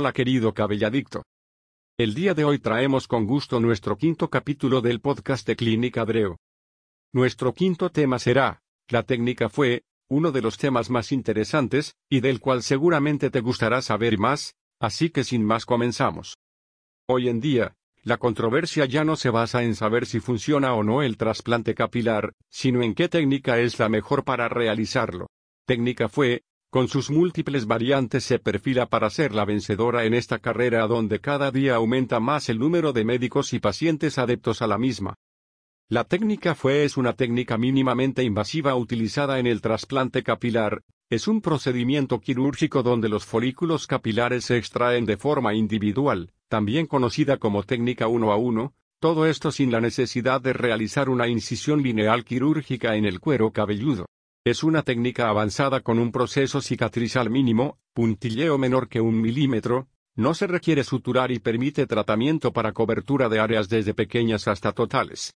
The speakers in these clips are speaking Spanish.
Hola querido cabelladicto. El día de hoy traemos con gusto nuestro quinto capítulo del podcast de Clínica Breo. Nuestro quinto tema será, la técnica fue, uno de los temas más interesantes, y del cual seguramente te gustará saber más, así que sin más comenzamos. Hoy en día, la controversia ya no se basa en saber si funciona o no el trasplante capilar, sino en qué técnica es la mejor para realizarlo. Técnica fue, con sus múltiples variantes se perfila para ser la vencedora en esta carrera donde cada día aumenta más el número de médicos y pacientes adeptos a la misma. La técnica FUE es una técnica mínimamente invasiva utilizada en el trasplante capilar, es un procedimiento quirúrgico donde los folículos capilares se extraen de forma individual, también conocida como técnica uno a uno, todo esto sin la necesidad de realizar una incisión lineal quirúrgica en el cuero cabelludo. Es una técnica avanzada con un proceso cicatrizal mínimo, puntilleo menor que un milímetro, no se requiere suturar y permite tratamiento para cobertura de áreas desde pequeñas hasta totales.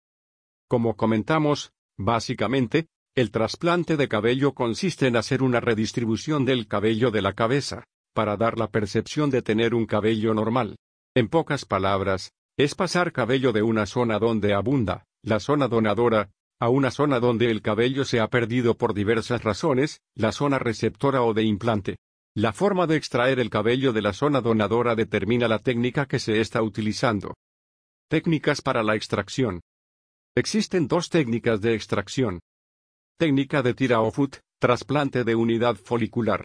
Como comentamos, básicamente, el trasplante de cabello consiste en hacer una redistribución del cabello de la cabeza, para dar la percepción de tener un cabello normal. En pocas palabras, es pasar cabello de una zona donde abunda, la zona donadora, a una zona donde el cabello se ha perdido por diversas razones, la zona receptora o de implante. La forma de extraer el cabello de la zona donadora determina la técnica que se está utilizando. Técnicas para la extracción. Existen dos técnicas de extracción. Técnica de tira o foot, trasplante de unidad folicular.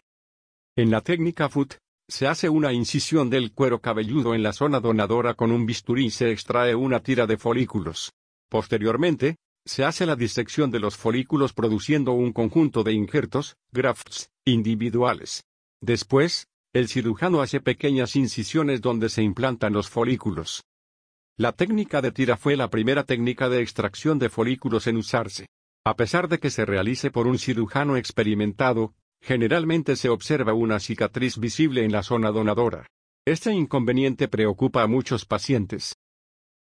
En la técnica foot, se hace una incisión del cuero cabelludo en la zona donadora con un bisturí y se extrae una tira de folículos. Posteriormente, se hace la disección de los folículos produciendo un conjunto de injertos, grafts, individuales. Después, el cirujano hace pequeñas incisiones donde se implantan los folículos. La técnica de tira fue la primera técnica de extracción de folículos en usarse. A pesar de que se realice por un cirujano experimentado, generalmente se observa una cicatriz visible en la zona donadora. Este inconveniente preocupa a muchos pacientes.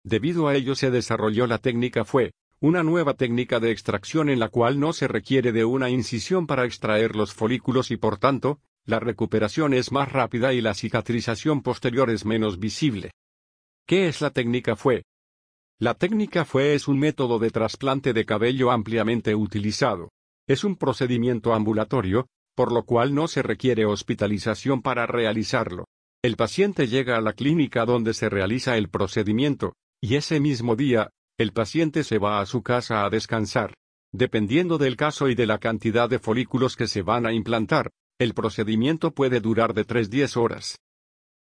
Debido a ello se desarrolló la técnica fue, una nueva técnica de extracción en la cual no se requiere de una incisión para extraer los folículos y por tanto, la recuperación es más rápida y la cicatrización posterior es menos visible. ¿Qué es la técnica FUE? La técnica FUE es un método de trasplante de cabello ampliamente utilizado. Es un procedimiento ambulatorio, por lo cual no se requiere hospitalización para realizarlo. El paciente llega a la clínica donde se realiza el procedimiento, y ese mismo día, el paciente se va a su casa a descansar. Dependiendo del caso y de la cantidad de folículos que se van a implantar, el procedimiento puede durar de 3-10 horas.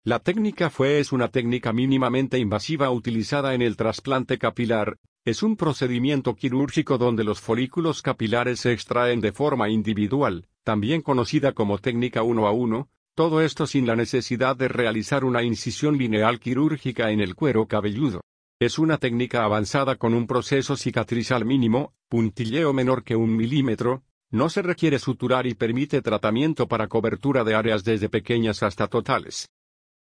La técnica FUE es una técnica mínimamente invasiva utilizada en el trasplante capilar, es un procedimiento quirúrgico donde los folículos capilares se extraen de forma individual, también conocida como técnica 1 a 1, todo esto sin la necesidad de realizar una incisión lineal quirúrgica en el cuero cabelludo. Es una técnica avanzada con un proceso cicatrizal mínimo, puntilleo menor que un milímetro, no se requiere suturar y permite tratamiento para cobertura de áreas desde pequeñas hasta totales.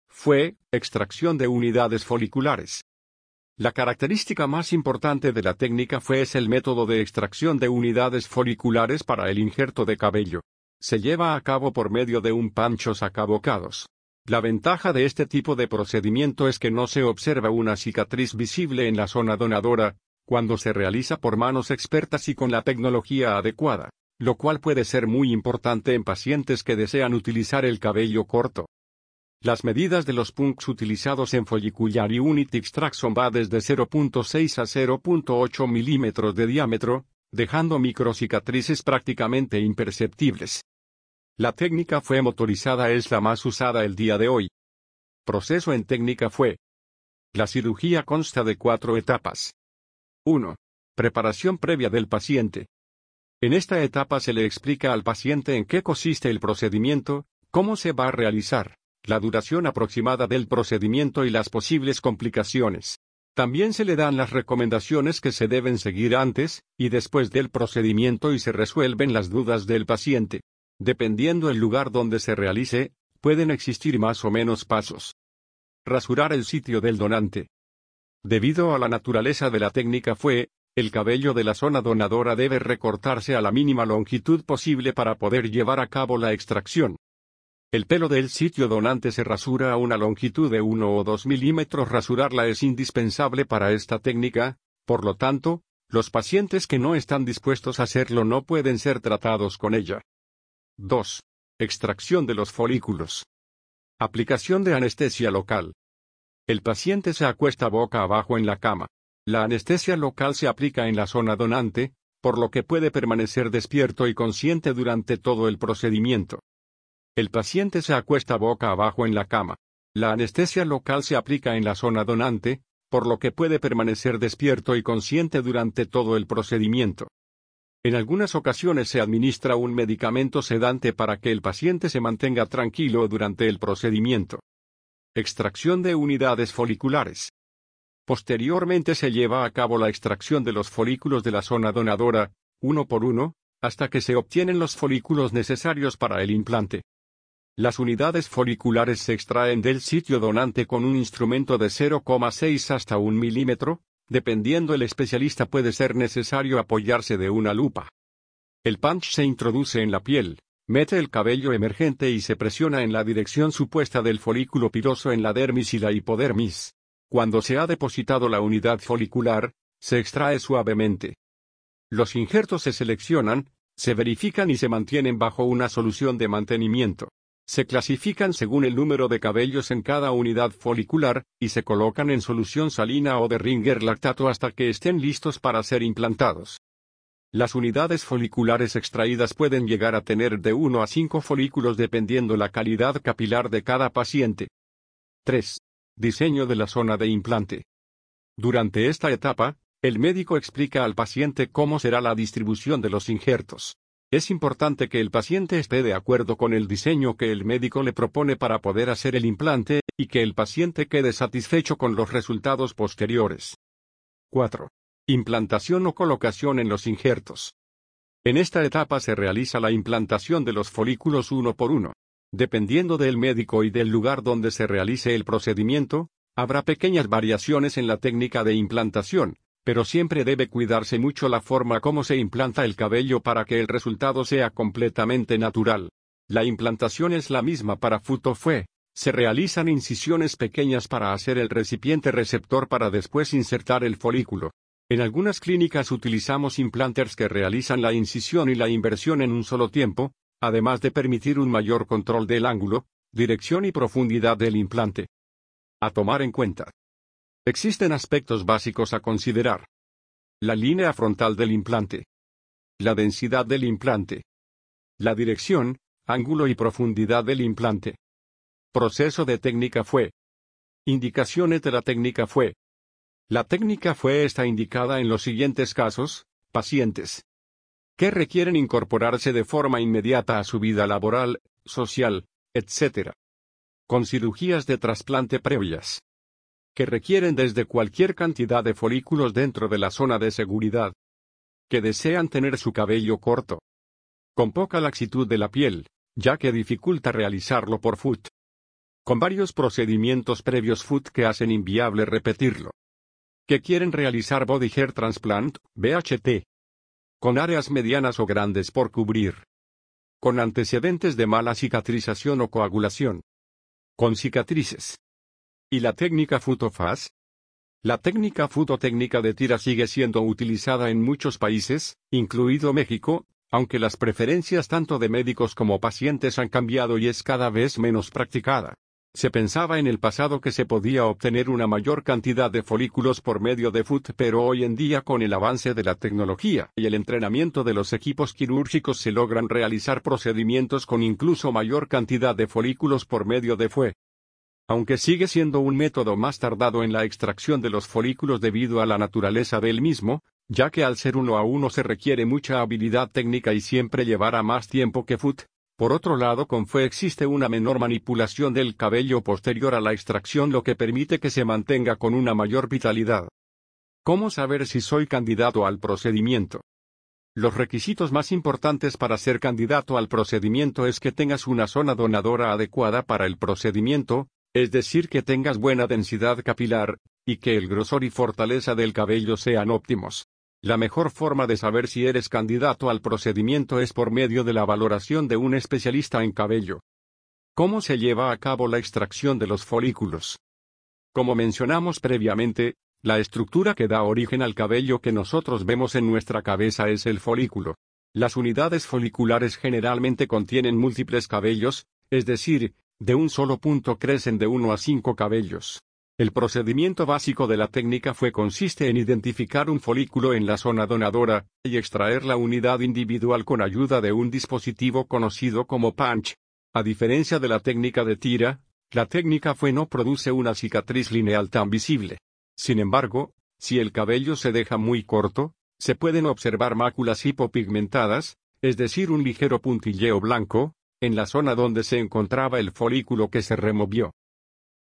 Fue, extracción de unidades foliculares. La característica más importante de la técnica fue es el método de extracción de unidades foliculares para el injerto de cabello. Se lleva a cabo por medio de un pancho sacabocados. La ventaja de este tipo de procedimiento es que no se observa una cicatriz visible en la zona donadora, cuando se realiza por manos expertas y con la tecnología adecuada, lo cual puede ser muy importante en pacientes que desean utilizar el cabello corto. Las medidas de los punks utilizados en Follicular Unit Extraction va desde 0.6 a 0.8 milímetros de diámetro, dejando microcicatrices prácticamente imperceptibles. La técnica fue motorizada es la más usada el día de hoy. Proceso en técnica fue. La cirugía consta de cuatro etapas. 1. Preparación previa del paciente. En esta etapa se le explica al paciente en qué consiste el procedimiento, cómo se va a realizar, la duración aproximada del procedimiento y las posibles complicaciones. También se le dan las recomendaciones que se deben seguir antes y después del procedimiento y se resuelven las dudas del paciente. Dependiendo el lugar donde se realice, pueden existir más o menos pasos. Rasurar el sitio del donante. Debido a la naturaleza de la técnica fue, el cabello de la zona donadora debe recortarse a la mínima longitud posible para poder llevar a cabo la extracción. El pelo del sitio donante se rasura a una longitud de 1 o 2 milímetros. Rasurarla es indispensable para esta técnica, por lo tanto, los pacientes que no están dispuestos a hacerlo no pueden ser tratados con ella. 2. Extracción de los folículos. Aplicación de anestesia local. El paciente se acuesta boca abajo en la cama. La anestesia local se aplica en la zona donante, por lo que puede permanecer despierto y consciente durante todo el procedimiento. El paciente se acuesta boca abajo en la cama. La anestesia local se aplica en la zona donante, por lo que puede permanecer despierto y consciente durante todo el procedimiento. En algunas ocasiones se administra un medicamento sedante para que el paciente se mantenga tranquilo durante el procedimiento. Extracción de unidades foliculares. Posteriormente se lleva a cabo la extracción de los folículos de la zona donadora, uno por uno, hasta que se obtienen los folículos necesarios para el implante. Las unidades foliculares se extraen del sitio donante con un instrumento de 0,6 hasta 1 milímetro, dependiendo el especialista puede ser necesario apoyarse de una lupa. El punch se introduce en la piel, mete el cabello emergente y se presiona en la dirección supuesta del folículo piloso en la dermis y la hipodermis. Cuando se ha depositado la unidad folicular, se extrae suavemente. Los injertos se seleccionan, se verifican y se mantienen bajo una solución de mantenimiento. Se clasifican según el número de cabellos en cada unidad folicular, y se colocan en solución salina o de Ringer lactato hasta que estén listos para ser implantados. Las unidades foliculares extraídas pueden llegar a tener de 1 a 5 folículos dependiendo la calidad capilar de cada paciente. 3. Diseño de la zona de implante. Durante esta etapa, el médico explica al paciente cómo será la distribución de los injertos. Es importante que el paciente esté de acuerdo con el diseño que el médico le propone para poder hacer el implante, y que el paciente quede satisfecho con los resultados posteriores. 4. Implantación o colocación en los injertos. En esta etapa se realiza la implantación de los folículos uno por uno. Dependiendo del médico y del lugar donde se realice el procedimiento, habrá pequeñas variaciones en la técnica de implantación, pero siempre debe cuidarse mucho la forma como se implanta el cabello para que el resultado sea completamente natural. La implantación es la misma para Futofue. Se realizan incisiones pequeñas para hacer el recipiente receptor para después insertar el folículo. En algunas clínicas utilizamos implanters que realizan la incisión y la inversión en un solo tiempo, además de permitir un mayor control del ángulo, dirección y profundidad del implante. A tomar en cuenta. Existen aspectos básicos a considerar. La línea frontal del implante. La densidad del implante. La dirección, ángulo y profundidad del implante. Proceso de técnica fue. Indicaciones de la técnica fue. La técnica fue está indicada en los siguientes casos, pacientes que requieren incorporarse de forma inmediata a su vida laboral, social, etc. Con cirugías de trasplante previas. Que requieren desde cualquier cantidad de folículos dentro de la zona de seguridad. Que desean tener su cabello corto. Con poca laxitud de la piel, ya que dificulta realizarlo por foot. Con varios procedimientos previos foot que hacen inviable repetirlo. Que quieren realizar body hair transplant, BHT con áreas medianas o grandes por cubrir. Con antecedentes de mala cicatrización o coagulación. Con cicatrices. ¿Y la técnica Futofaz? La técnica futotécnica de tira sigue siendo utilizada en muchos países, incluido México, aunque las preferencias tanto de médicos como pacientes han cambiado y es cada vez menos practicada. Se pensaba en el pasado que se podía obtener una mayor cantidad de folículos por medio de FUT, pero hoy en día con el avance de la tecnología y el entrenamiento de los equipos quirúrgicos se logran realizar procedimientos con incluso mayor cantidad de folículos por medio de FUE. Aunque sigue siendo un método más tardado en la extracción de los folículos debido a la naturaleza del mismo, ya que al ser uno a uno se requiere mucha habilidad técnica y siempre llevará más tiempo que FUT, por otro lado, con FUE existe una menor manipulación del cabello posterior a la extracción lo que permite que se mantenga con una mayor vitalidad. ¿Cómo saber si soy candidato al procedimiento? Los requisitos más importantes para ser candidato al procedimiento es que tengas una zona donadora adecuada para el procedimiento, es decir, que tengas buena densidad capilar, y que el grosor y fortaleza del cabello sean óptimos. La mejor forma de saber si eres candidato al procedimiento es por medio de la valoración de un especialista en cabello. ¿Cómo se lleva a cabo la extracción de los folículos? Como mencionamos previamente, la estructura que da origen al cabello que nosotros vemos en nuestra cabeza es el folículo. Las unidades foliculares generalmente contienen múltiples cabellos, es decir, de un solo punto crecen de uno a cinco cabellos. El procedimiento básico de la técnica fue consiste en identificar un folículo en la zona donadora, y extraer la unidad individual con ayuda de un dispositivo conocido como punch. A diferencia de la técnica de tira, la técnica fue no produce una cicatriz lineal tan visible. Sin embargo, si el cabello se deja muy corto, se pueden observar máculas hipopigmentadas, es decir, un ligero puntilleo blanco, en la zona donde se encontraba el folículo que se removió.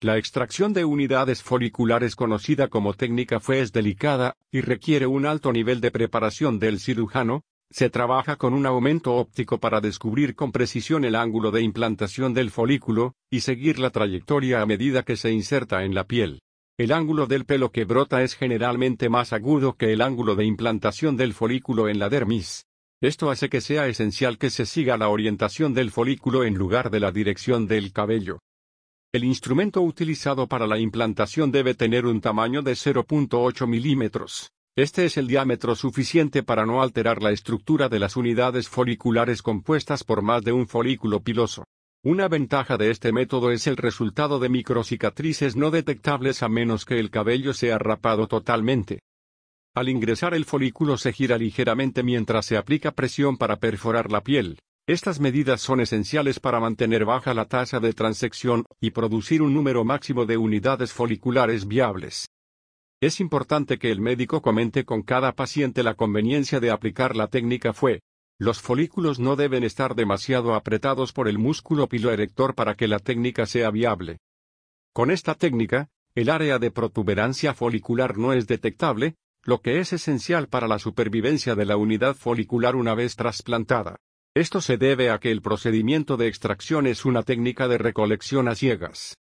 La extracción de unidades foliculares conocida como técnica fue es delicada, y requiere un alto nivel de preparación del cirujano, se trabaja con un aumento óptico para descubrir con precisión el ángulo de implantación del folículo, y seguir la trayectoria a medida que se inserta en la piel. El ángulo del pelo que brota es generalmente más agudo que el ángulo de implantación del folículo en la dermis. Esto hace que sea esencial que se siga la orientación del folículo en lugar de la dirección del cabello. El instrumento utilizado para la implantación debe tener un tamaño de 0.8 milímetros. Este es el diámetro suficiente para no alterar la estructura de las unidades foliculares compuestas por más de un folículo piloso. Una ventaja de este método es el resultado de microcicatrices no detectables a menos que el cabello sea rapado totalmente. Al ingresar el folículo se gira ligeramente mientras se aplica presión para perforar la piel, estas medidas son esenciales para mantener baja la tasa de transección y producir un número máximo de unidades foliculares viables. Es importante que el médico comente con cada paciente la conveniencia de aplicar la técnica fue. Los folículos no deben estar demasiado apretados por el músculo piloerector para que la técnica sea viable. Con esta técnica, el área de protuberancia folicular no es detectable, lo que es esencial para la supervivencia de la unidad folicular una vez trasplantada. Esto se debe a que el procedimiento de extracción es una técnica de recolección a ciegas.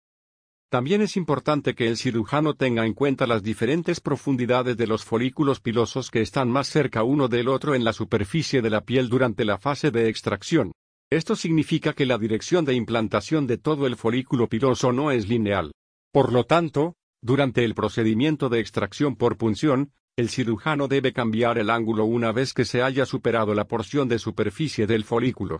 También es importante que el cirujano tenga en cuenta las diferentes profundidades de los folículos pilosos que están más cerca uno del otro en la superficie de la piel durante la fase de extracción. Esto significa que la dirección de implantación de todo el folículo piloso no es lineal. Por lo tanto, durante el procedimiento de extracción por punción, el cirujano debe cambiar el ángulo una vez que se haya superado la porción de superficie del folículo.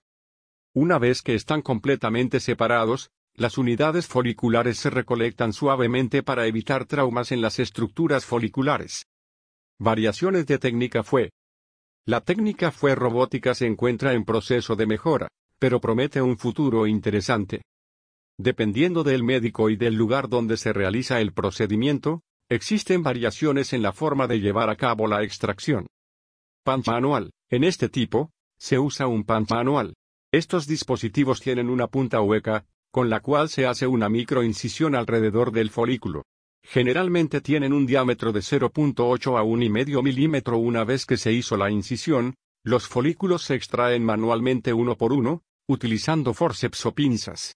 Una vez que están completamente separados, las unidades foliculares se recolectan suavemente para evitar traumas en las estructuras foliculares. Variaciones de técnica fue. La técnica fue robótica se encuentra en proceso de mejora, pero promete un futuro interesante. Dependiendo del médico y del lugar donde se realiza el procedimiento, Existen variaciones en la forma de llevar a cabo la extracción. Punch manual. En este tipo, se usa un punch manual. Estos dispositivos tienen una punta hueca, con la cual se hace una microincisión alrededor del folículo. Generalmente tienen un diámetro de 0.8 a 1,5 milímetro una vez que se hizo la incisión, los folículos se extraen manualmente uno por uno, utilizando forceps o pinzas.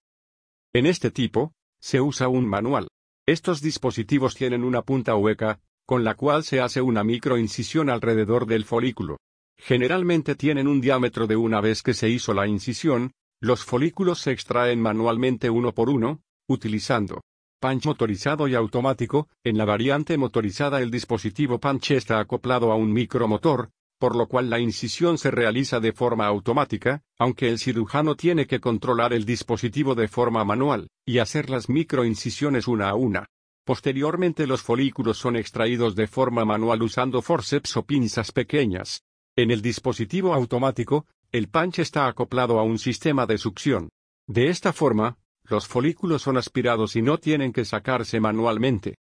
En este tipo, se usa un manual. Estos dispositivos tienen una punta hueca, con la cual se hace una microincisión alrededor del folículo. Generalmente tienen un diámetro de una vez que se hizo la incisión, los folículos se extraen manualmente uno por uno, utilizando punch motorizado y automático, en la variante motorizada el dispositivo punch está acoplado a un micromotor, por lo cual la incisión se realiza de forma automática, aunque el cirujano tiene que controlar el dispositivo de forma manual, y hacer las microincisiones una a una. Posteriormente los folículos son extraídos de forma manual usando forceps o pinzas pequeñas. En el dispositivo automático, el punch está acoplado a un sistema de succión. De esta forma, los folículos son aspirados y no tienen que sacarse manualmente.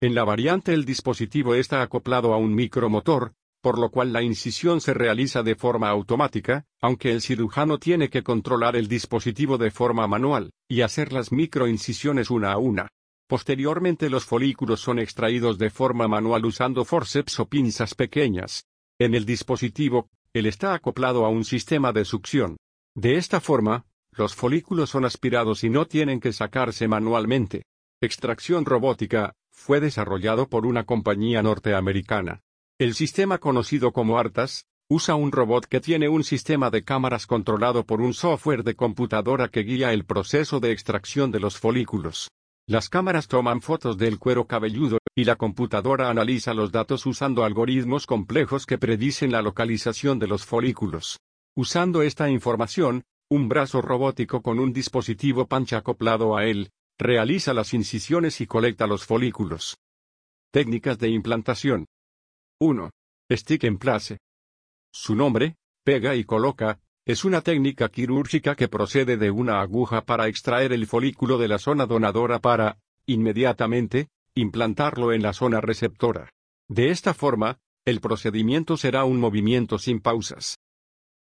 En la variante el dispositivo está acoplado a un micromotor, por lo cual la incisión se realiza de forma automática, aunque el cirujano tiene que controlar el dispositivo de forma manual, y hacer las microincisiones una a una. Posteriormente los folículos son extraídos de forma manual usando forceps o pinzas pequeñas. En el dispositivo, él está acoplado a un sistema de succión. De esta forma, los folículos son aspirados y no tienen que sacarse manualmente. Extracción robótica, fue desarrollado por una compañía norteamericana. El sistema conocido como ARTAS, Usa un robot que tiene un sistema de cámaras controlado por un software de computadora que guía el proceso de extracción de los folículos. Las cámaras toman fotos del cuero cabelludo, y la computadora analiza los datos usando algoritmos complejos que predicen la localización de los folículos. Usando esta información, un brazo robótico con un dispositivo pancha acoplado a él, realiza las incisiones y colecta los folículos. Técnicas de implantación. 1. Stick en place. Su nombre, pega y coloca, es una técnica quirúrgica que procede de una aguja para extraer el folículo de la zona donadora para, inmediatamente, implantarlo en la zona receptora. De esta forma, el procedimiento será un movimiento sin pausas.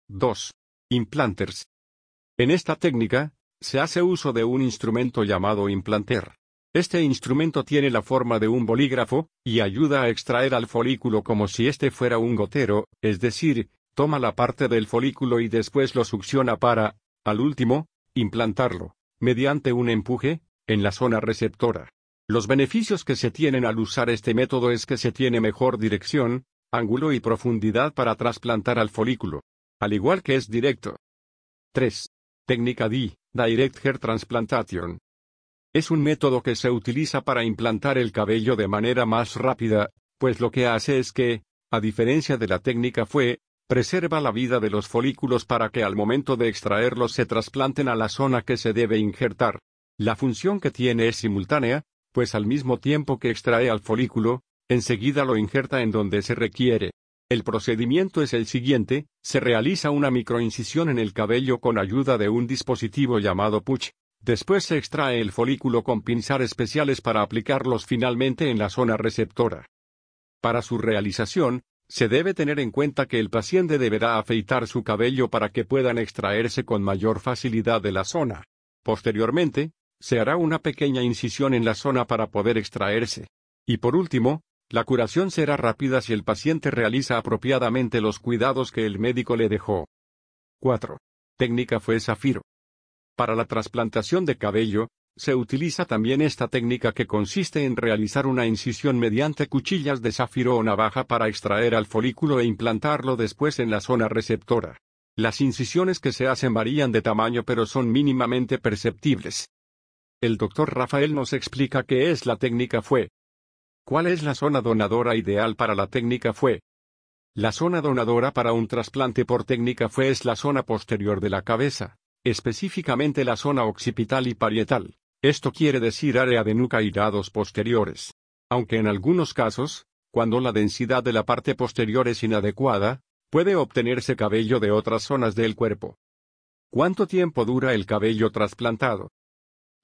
2. Implanters. En esta técnica, se hace uso de un instrumento llamado implanter. Este instrumento tiene la forma de un bolígrafo, y ayuda a extraer al folículo como si este fuera un gotero, es decir, toma la parte del folículo y después lo succiona para, al último, implantarlo, mediante un empuje, en la zona receptora. Los beneficios que se tienen al usar este método es que se tiene mejor dirección, ángulo y profundidad para trasplantar al folículo. Al igual que es directo. 3. Técnica D, Direct Hair Transplantation. Es un método que se utiliza para implantar el cabello de manera más rápida, pues lo que hace es que, a diferencia de la técnica fue, preserva la vida de los folículos para que al momento de extraerlos se trasplanten a la zona que se debe injertar. La función que tiene es simultánea, pues al mismo tiempo que extrae al folículo, enseguida lo injerta en donde se requiere. El procedimiento es el siguiente, se realiza una microincisión en el cabello con ayuda de un dispositivo llamado puch. Después se extrae el folículo con pinzar especiales para aplicarlos finalmente en la zona receptora. Para su realización, se debe tener en cuenta que el paciente deberá afeitar su cabello para que puedan extraerse con mayor facilidad de la zona. Posteriormente, se hará una pequeña incisión en la zona para poder extraerse. Y por último, la curación será rápida si el paciente realiza apropiadamente los cuidados que el médico le dejó. 4. Técnica fue zafiro. Para la trasplantación de cabello, se utiliza también esta técnica que consiste en realizar una incisión mediante cuchillas de zafiro o navaja para extraer al folículo e implantarlo después en la zona receptora. Las incisiones que se hacen varían de tamaño pero son mínimamente perceptibles. El doctor Rafael nos explica qué es la técnica FUE. ¿Cuál es la zona donadora ideal para la técnica FUE? La zona donadora para un trasplante por técnica FUE es la zona posterior de la cabeza, específicamente la zona occipital y parietal. Esto quiere decir área de nuca y lados posteriores. Aunque en algunos casos, cuando la densidad de la parte posterior es inadecuada, puede obtenerse cabello de otras zonas del cuerpo. ¿Cuánto tiempo dura el cabello trasplantado?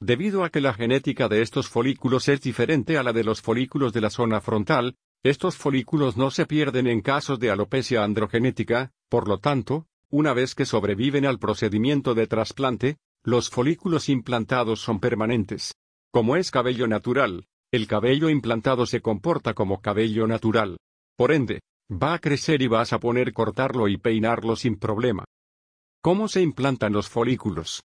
Debido a que la genética de estos folículos es diferente a la de los folículos de la zona frontal, estos folículos no se pierden en casos de alopecia androgenética, por lo tanto, una vez que sobreviven al procedimiento de trasplante, los folículos implantados son permanentes. Como es cabello natural, el cabello implantado se comporta como cabello natural. Por ende, va a crecer y vas a poner cortarlo y peinarlo sin problema. ¿Cómo se implantan los folículos?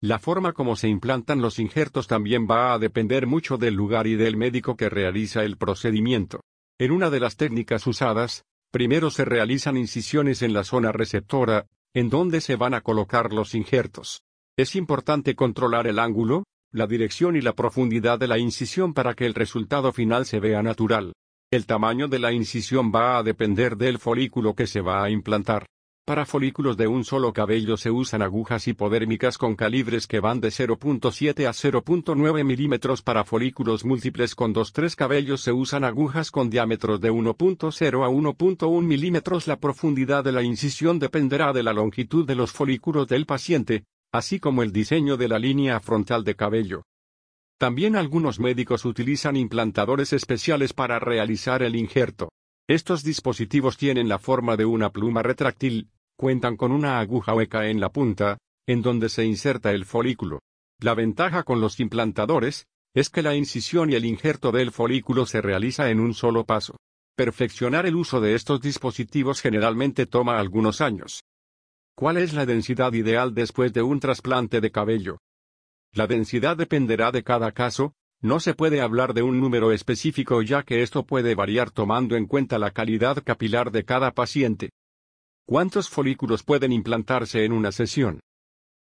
La forma como se implantan los injertos también va a depender mucho del lugar y del médico que realiza el procedimiento. En una de las técnicas usadas, primero se realizan incisiones en la zona receptora, en donde se van a colocar los injertos. Es importante controlar el ángulo, la dirección y la profundidad de la incisión para que el resultado final se vea natural. El tamaño de la incisión va a depender del folículo que se va a implantar. Para folículos de un solo cabello se usan agujas hipodérmicas con calibres que van de 0.7 a 0.9 milímetros. Para folículos múltiples con 2-3 cabellos se usan agujas con diámetros de 1.0 a 1.1 milímetros. La profundidad de la incisión dependerá de la longitud de los folículos del paciente, así como el diseño de la línea frontal de cabello. También algunos médicos utilizan implantadores especiales para realizar el injerto. Estos dispositivos tienen la forma de una pluma retráctil, cuentan con una aguja hueca en la punta, en donde se inserta el folículo. La ventaja con los implantadores, es que la incisión y el injerto del folículo se realiza en un solo paso. Perfeccionar el uso de estos dispositivos generalmente toma algunos años. ¿Cuál es la densidad ideal después de un trasplante de cabello? La densidad dependerá de cada caso, no se puede hablar de un número específico ya que esto puede variar tomando en cuenta la calidad capilar de cada paciente. ¿Cuántos folículos pueden implantarse en una sesión?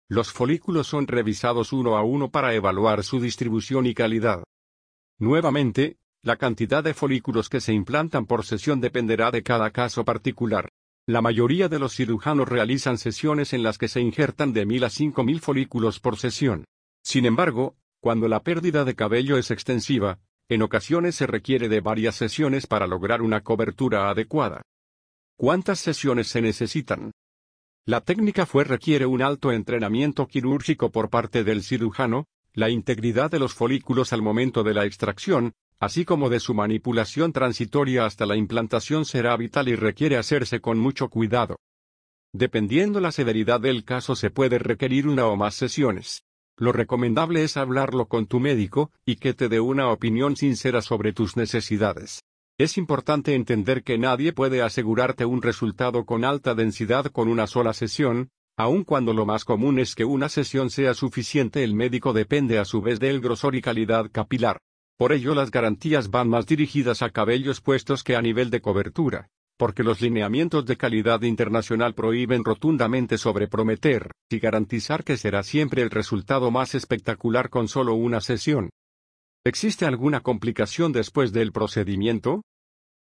Los folículos son revisados uno a uno para evaluar su distribución y calidad. Nuevamente, la cantidad de folículos que se implantan por sesión dependerá de cada caso particular. La mayoría de los cirujanos realizan sesiones en las que se injertan de mil a cinco mil folículos por sesión. Sin embargo, cuando la pérdida de cabello es extensiva, en ocasiones se requiere de varias sesiones para lograr una cobertura adecuada. ¿Cuántas sesiones se necesitan? La técnica fue requiere un alto entrenamiento quirúrgico por parte del cirujano, la integridad de los folículos al momento de la extracción, así como de su manipulación transitoria hasta la implantación será vital y requiere hacerse con mucho cuidado. Dependiendo la severidad del caso se puede requerir una o más sesiones. Lo recomendable es hablarlo con tu médico, y que te dé una opinión sincera sobre tus necesidades. Es importante entender que nadie puede asegurarte un resultado con alta densidad con una sola sesión, aun cuando lo más común es que una sesión sea suficiente el médico depende a su vez del grosor y calidad capilar. Por ello las garantías van más dirigidas a cabellos puestos que a nivel de cobertura, porque los lineamientos de calidad internacional prohíben rotundamente sobreprometer y garantizar que será siempre el resultado más espectacular con solo una sesión. ¿Existe alguna complicación después del procedimiento?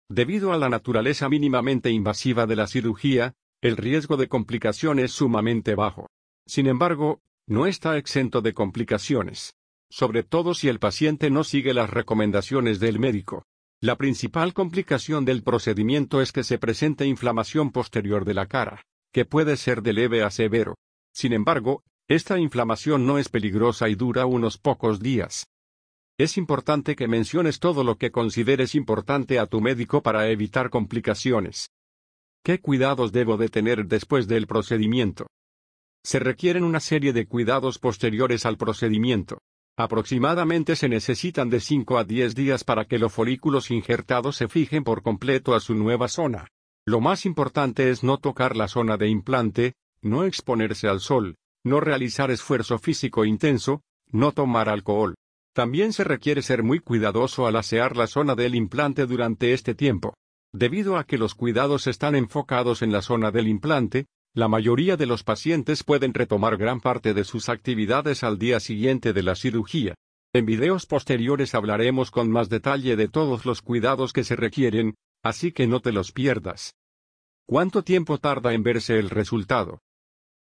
Debido a la naturaleza mínimamente invasiva de la cirugía, el riesgo de complicación es sumamente bajo. Sin embargo, no está exento de complicaciones sobre todo si el paciente no sigue las recomendaciones del médico. La principal complicación del procedimiento es que se presente inflamación posterior de la cara, que puede ser de leve a severo. Sin embargo, esta inflamación no es peligrosa y dura unos pocos días. Es importante que menciones todo lo que consideres importante a tu médico para evitar complicaciones. ¿Qué cuidados debo de tener después del procedimiento? Se requieren una serie de cuidados posteriores al procedimiento. Aproximadamente se necesitan de 5 a 10 días para que los folículos injertados se fijen por completo a su nueva zona. Lo más importante es no tocar la zona de implante, no exponerse al sol, no realizar esfuerzo físico intenso, no tomar alcohol. También se requiere ser muy cuidadoso al asear la zona del implante durante este tiempo. Debido a que los cuidados están enfocados en la zona del implante, la mayoría de los pacientes pueden retomar gran parte de sus actividades al día siguiente de la cirugía. En videos posteriores hablaremos con más detalle de todos los cuidados que se requieren, así que no te los pierdas. ¿Cuánto tiempo tarda en verse el resultado?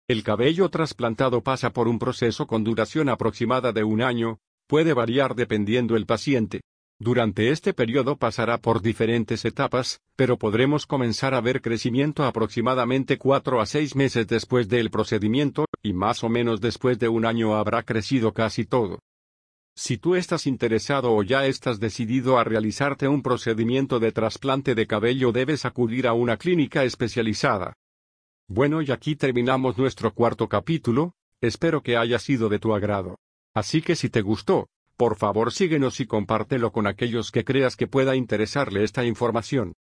El cabello trasplantado pasa por un proceso con duración aproximada de un año, puede variar dependiendo el paciente. Durante este periodo pasará por diferentes etapas, pero podremos comenzar a ver crecimiento aproximadamente 4 a 6 meses después del procedimiento, y más o menos después de un año habrá crecido casi todo. Si tú estás interesado o ya estás decidido a realizarte un procedimiento de trasplante de cabello debes acudir a una clínica especializada. Bueno y aquí terminamos nuestro cuarto capítulo, espero que haya sido de tu agrado. Así que si te gustó, por favor síguenos y compártelo con aquellos que creas que pueda interesarle esta información.